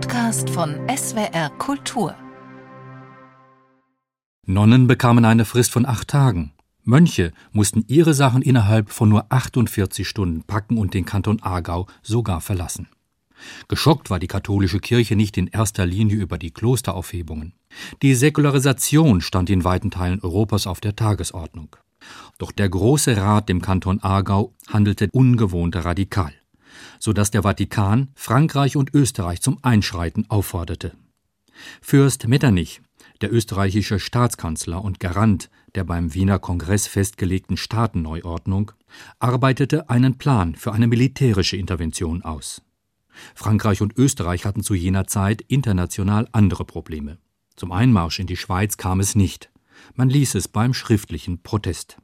Podcast von SWR Kultur. Nonnen bekamen eine Frist von acht Tagen. Mönche mussten ihre Sachen innerhalb von nur 48 Stunden packen und den Kanton Aargau sogar verlassen. Geschockt war die katholische Kirche nicht in erster Linie über die Klosteraufhebungen. Die Säkularisation stand in weiten Teilen Europas auf der Tagesordnung. Doch der Große Rat im Kanton Aargau handelte ungewohnt radikal, so dass der Vatikan Frankreich und Österreich zum Einschreiten aufforderte. Fürst Metternich, der österreichische Staatskanzler und Garant der beim Wiener Kongress festgelegten Staatenneuordnung, arbeitete einen Plan für eine militärische Intervention aus. Frankreich und Österreich hatten zu jener Zeit international andere Probleme. Zum Einmarsch in die Schweiz kam es nicht. Man ließ es beim schriftlichen Protest.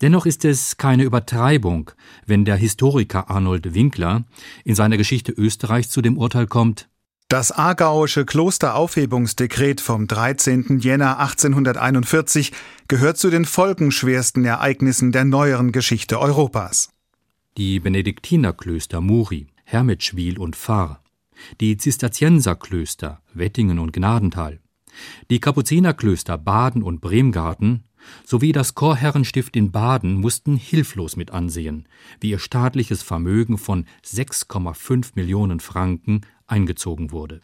Dennoch ist es keine Übertreibung, wenn der Historiker Arnold Winkler in seiner Geschichte Österreichs zu dem Urteil kommt, das aargauische Klosteraufhebungsdekret vom 13. Jänner 1841 gehört zu den folgenschwersten Ereignissen der neueren Geschichte Europas. Die Benediktinerklöster Muri, Hermitschwil und Pfarr, die Zisterzienserklöster Wettingen und Gnadental, die Kapuzinerklöster Baden und Bremgarten sowie das Chorherrenstift in Baden mussten hilflos mit ansehen, wie ihr staatliches Vermögen von 6,5 Millionen Franken eingezogen wurde.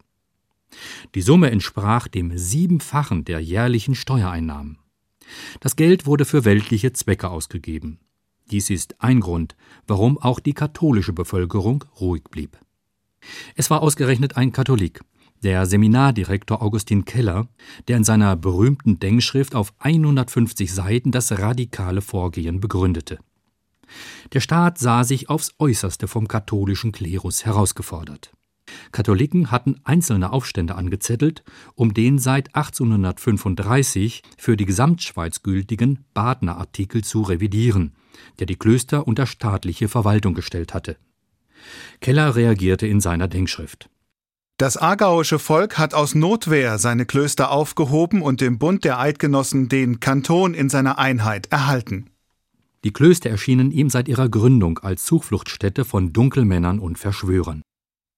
Die Summe entsprach dem Siebenfachen der jährlichen Steuereinnahmen. Das Geld wurde für weltliche Zwecke ausgegeben. Dies ist ein Grund, warum auch die katholische Bevölkerung ruhig blieb. Es war ausgerechnet ein Katholik, der Seminardirektor Augustin Keller, der in seiner berühmten Denkschrift auf 150 Seiten das radikale Vorgehen begründete. Der Staat sah sich aufs äußerste vom katholischen Klerus herausgefordert. Katholiken hatten einzelne Aufstände angezettelt, um den seit 1835 für die Gesamtschweiz gültigen Badner Artikel zu revidieren, der die Klöster unter staatliche Verwaltung gestellt hatte. Keller reagierte in seiner Denkschrift. Das aargauische Volk hat aus Notwehr seine Klöster aufgehoben und dem Bund der Eidgenossen den Kanton in seiner Einheit erhalten. Die Klöster erschienen ihm seit ihrer Gründung als Zufluchtsstätte von Dunkelmännern und Verschwörern.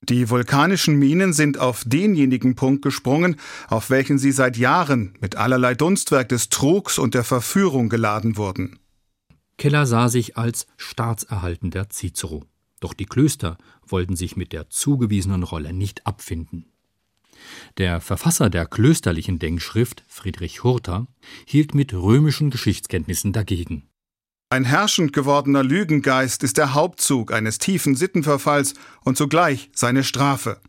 Die vulkanischen Minen sind auf denjenigen Punkt gesprungen, auf welchen sie seit Jahren mit allerlei Dunstwerk des Trugs und der Verführung geladen wurden. Keller sah sich als staatserhaltender Cicero. Doch die Klöster wollten sich mit der zugewiesenen Rolle nicht abfinden. Der Verfasser der klösterlichen Denkschrift, Friedrich Hurter, hielt mit römischen Geschichtskenntnissen dagegen. Ein herrschend gewordener Lügengeist ist der Hauptzug eines tiefen Sittenverfalls und zugleich seine Strafe.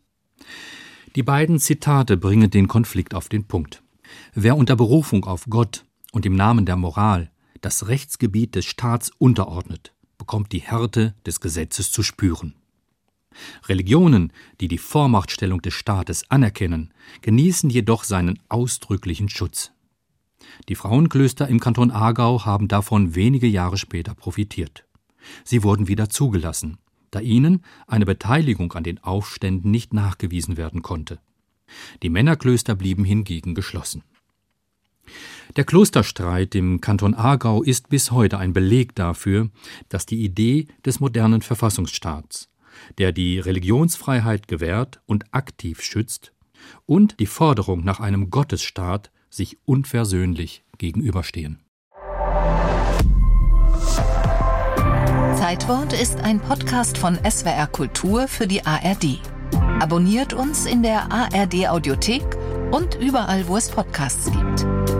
Die beiden Zitate bringen den Konflikt auf den Punkt. Wer unter Berufung auf Gott und im Namen der Moral das Rechtsgebiet des Staats unterordnet, bekommt die Härte des Gesetzes zu spüren. Religionen, die die Vormachtstellung des Staates anerkennen, genießen jedoch seinen ausdrücklichen Schutz. Die Frauenklöster im Kanton Aargau haben davon wenige Jahre später profitiert. Sie wurden wieder zugelassen, da ihnen eine Beteiligung an den Aufständen nicht nachgewiesen werden konnte. Die Männerklöster blieben hingegen geschlossen. Der Klosterstreit im Kanton Aargau ist bis heute ein Beleg dafür, dass die Idee des modernen Verfassungsstaats, der die Religionsfreiheit gewährt und aktiv schützt, und die Forderung nach einem Gottesstaat sich unversöhnlich gegenüberstehen. Zeitwort ist ein Podcast von SWR Kultur für die ARD. Abonniert uns in der ARD Audiothek und überall, wo es Podcasts gibt.